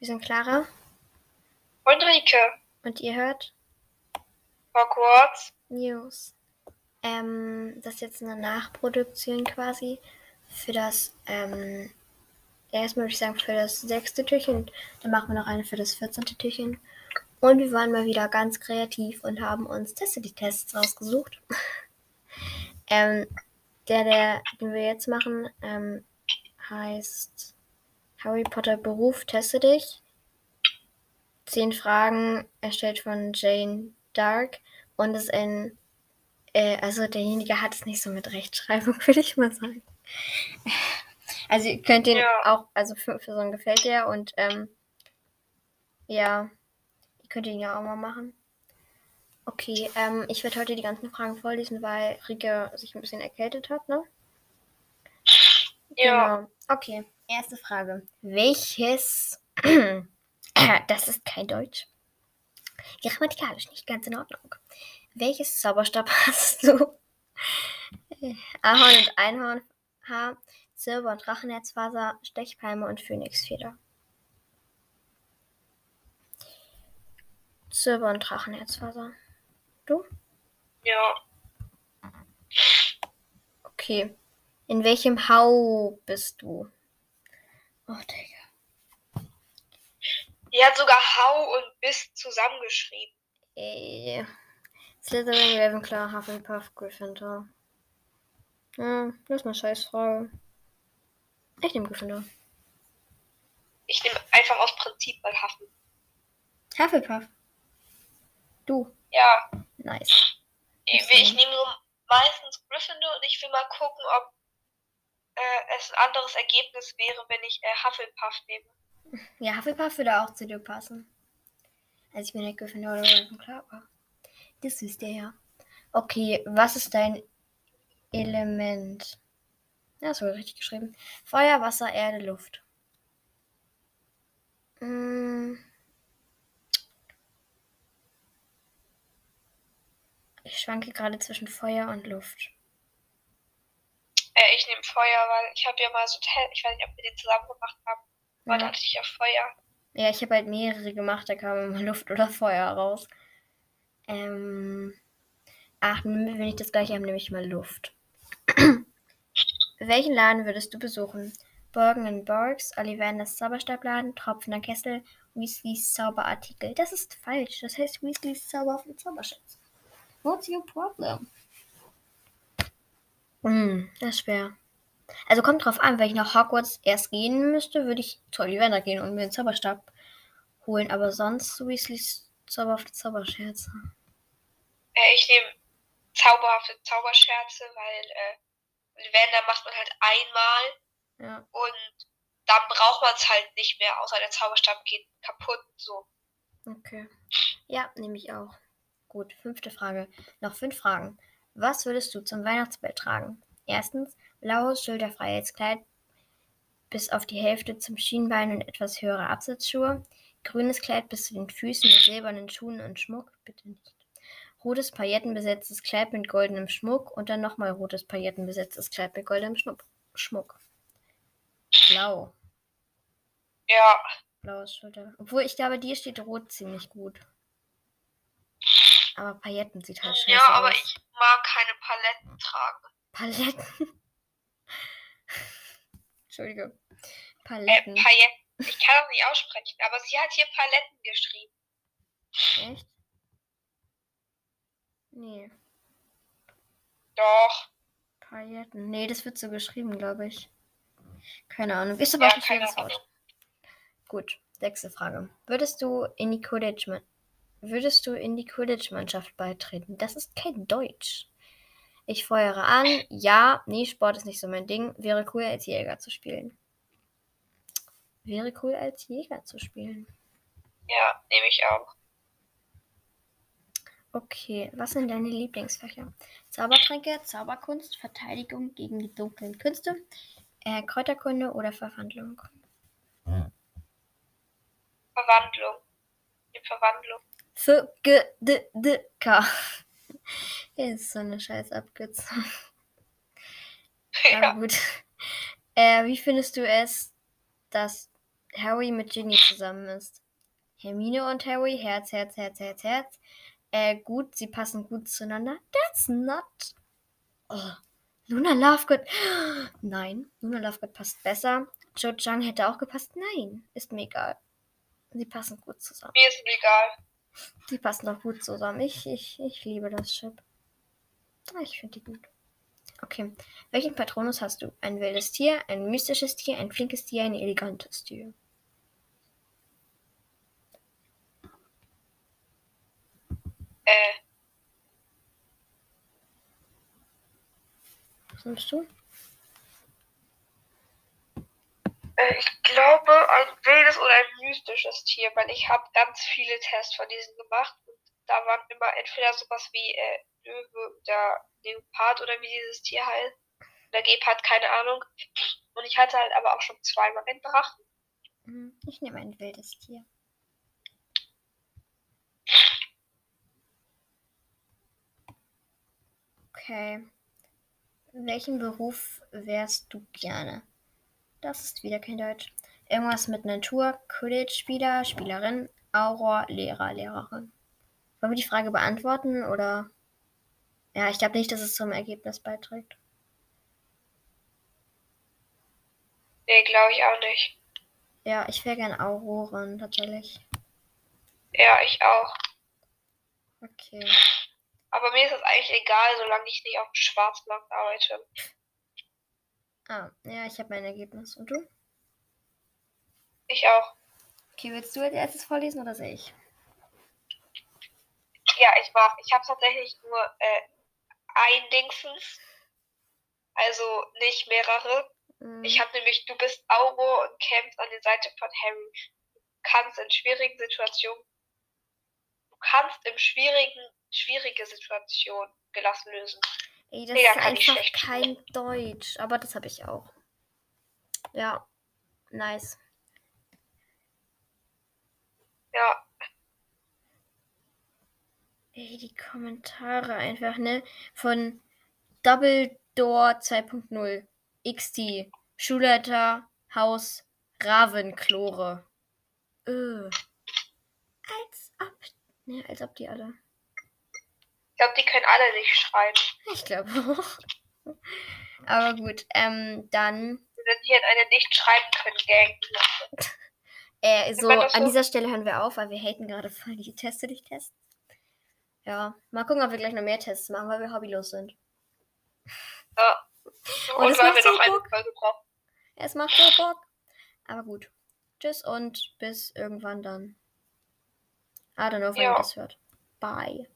Wir sind Clara Und Rike. und ihr hört Hogwarts. News. Ähm, das ist jetzt eine Nachproduktion quasi für das, ähm, erstmal würde ich sagen für das sechste Türchen, dann machen wir noch eine für das 14. Türchen. Und wir waren mal wieder ganz kreativ und haben uns Teste-die-Tests rausgesucht. ähm, der, der, den wir jetzt machen, ähm, heißt Harry Potter Beruf, teste dich. Zehn Fragen erstellt von Jane Dark und ist ein, äh, also derjenige hat es nicht so mit Rechtschreibung, würde ich mal sagen. Also ihr könnt den Ja. auch, also für, für so einen gefällt der und ähm, ja, ihr könnt ihn ja auch mal machen. Okay, ähm, ich werde heute die ganzen Fragen vorlesen, weil Rike sich ein bisschen erkältet hat, ne? Ja. Genau. Okay, erste Frage. Welches, das ist kein Deutsch, grammatikalisch nicht ganz in Ordnung. Welches Zauberstab hast du? Ahorn und Einhornhaar, Silber- und Drachenherzfaser, Stechpalme und Phönixfeder. Silber- und Drachenherzfaser. Du? Ja. Okay. In welchem Hau bist du? Oh, Digga. Die hat sogar Hau und Biss zusammengeschrieben. Äh, Slytherin, Ravenclaw, Hufflepuff, Gryffindor. Hm, das ist eine Scheißfrage. Ich nehme Gryffindor. Ich nehme einfach aus Prinzip mal Hafen. Hufflepuff. Du. Ja. Nice. Ich, ich nehme so meistens Gryffindor und ich will mal gucken, ob äh, es ein anderes Ergebnis wäre, wenn ich äh, Hufflepuff nehme. Ja, Hufflepuff würde auch zu dir passen. Also ich bin nicht Gryffindor oder Ravenclaw, aber das wisst ihr ja. Okay, was ist dein Element? Ja, das wurde richtig geschrieben. Feuer, Wasser, Erde, Luft. Mm. Ich schwanke gerade zwischen Feuer und Luft. Ich nehme Feuer, weil ich habe ja mal so Test, ich weiß nicht, ob wir den zusammen gemacht haben, aber da Ja, hatte ich ja Feuer. ja ich habe halt mehrere gemacht, da kam immer Luft oder Feuer raus. Ähm, ach, wenn ich das gleiche habe, nehme ich mal Luft. Welchen Laden würdest du besuchen? Borgen Borgs, Ollivanders Zauberstabladen, Tropfender Kessel, Weasleys Zauberartikel. Das ist falsch. Das heißt Weasleys Zauberhafte Zauberschätze. What's your problem? Hm, das ist schwer. Also kommt drauf an, wenn ich nach Hogwarts erst gehen müsste, würde ich zu Ollivander gehen und mir den Zauberstab holen. Aber sonst Weasleys Zauberhafte Zauberscherze. Äh, ich nehme zauberhafte Zauberscherze, weil äh, Lavender macht man halt einmal Ja. und dann braucht man es halt nicht mehr, außer der Zauberstab geht kaputt. So. Okay. Ja, nehme ich auch. Gut, fünfte Frage. Noch fünf Fragen. Was würdest du zum Weihnachtsball tragen? Erstens, blaues, schulterfreies Kleid bis auf die Hälfte zum Schienbein und etwas höhere Absatzschuhe. Grünes Kleid bis zu den Füßen mit silbernen Schuhen und Schmuck. Bitte nicht. Rotes paillettenbesetztes Kleid mit goldenem Schmuck und dann nochmal rotes paillettenbesetztes Kleid mit goldenem Schmuck. Schmuck. Blau. Ja, Blaues Schulter. Obwohl, ich glaube, dir steht rot ziemlich gut. Aber Pailletten sieht halt scheiße ja, aber aus. ich mag keine Paletten tragen. Paletten. Entschuldige. Äh, Paletten. Pailletten. Ich kann das nicht aussprechen, aber sie hat hier Paletten geschrieben. Echt? Nee. Doch. Pailletten. Nee, das wird so geschrieben, glaube ich. Keine Ahnung. Ist aber Ja, auch ein schweres Wort. Gut, sechste Frage. Würdest du in die Quidditch würdest du in die Quidditch-Mannschaft beitreten? Das ist kein Deutsch. Ich feuere an. Ja, nee, Sport ist nicht so mein Ding. Wäre cool, als Jäger zu spielen. Wäre cool, als Jäger zu spielen. Ja, nehme ich auch. Okay, was sind deine Lieblingsfächer? Zaubertränke, Zauberkunst, Verteidigung gegen die dunklen Künste, äh, Kräuterkunde oder Verwandlung? Verwandlung. Die Verwandlung. Für G D D K. Ist so eine scheiß Abkürzung. ja. Aber gut. Äh, wie findest du es, dass Harry mit Ginny zusammen ist. Hermine und Harry, Herz, Herz, Herz, Herz, Herz. Äh, gut, sie passen gut zueinander. That's not. Oh. Luna Lovegood. Nein, Luna Lovegood passt besser. Cho Chang hätte auch gepasst. Nein, ist mir egal. Sie passen gut zusammen. Mir ist egal. Die passen doch gut zusammen. Ich, ich, ich liebe das Chip. Ah, ich finde die gut. Okay. Welchen Patronus hast du? Ein wildes Tier, ein mystisches Tier, ein flinkes Tier, ein elegantes Tier? Äh. Was nimmst du? Äh, ich glaube ein wildes oder ein mystisches Tier, weil ich habe ganz viele Tests von diesen gemacht und da waren immer entweder sowas wie äh, Löwe oder Leopard oder wie dieses Tier heißt. Oder Gepard, keine Ahnung. Und ich hatte halt aber auch schon zweimal einen Drachen. Hm, Ich nehme ein wildes Tier. Okay. Welchen Beruf wärst du gerne? Das ist wieder kein Deutsch. Irgendwas mit Natur, Quidditch-Spieler, Spielerin, Auror, Lehrer, Lehrerin. Wollen wir die Frage beantworten oder? Ja, ich glaube nicht, dass es zum Ergebnis beiträgt. Nee, glaube ich auch nicht. Ja, ich wäre gern Aurorin, tatsächlich. Ja, ich auch. Okay. Aber mir ist das eigentlich egal, solange ich nicht auf dem Schwarzmarkt arbeite. Ah, ja, ich habe mein Ergebnis. Und du? Ich auch. Okay, willst du als erstes vorlesen oder soll ich? Ja, ich mach. Ich habe tatsächlich nur äh, ein Dingsens. Also nicht mehrere. Hm, Ich habe nämlich, du bist Auro und kämpfst an der Seite von Harry. Du kannst in schwierigen Situationen, du kannst im schwierigen, schwierige Situationen gelassen lösen. Ey, das Mega ist einfach kein Deutsch. Aber das habe ich auch. Ja, nice. Ja, Ey, die Kommentare einfach, ne? Von Double Door 2.0. XT. Schulleiter Haus Ravenklore. Äh. Als ob. Ne, als ob die alle. Ich glaube, die können alle nicht schreiben. Ich glaube auch. Aber gut, ähm, dann. Wenn sie halt eine nicht schreiben können, Gang. Äh, so, an dieser Stelle hören wir auf, weil wir haten gerade voll die Teste dich Tests. Ja, mal gucken, ob wir gleich noch mehr Tests machen, weil wir hobbylos sind. Ja. Und Und, weil wir noch eine Bock. Folge brauchen. Es macht so Bock. Aber gut. Tschüss und bis irgendwann dann. I don't know, wenn Ja. ihr das hört. Bye.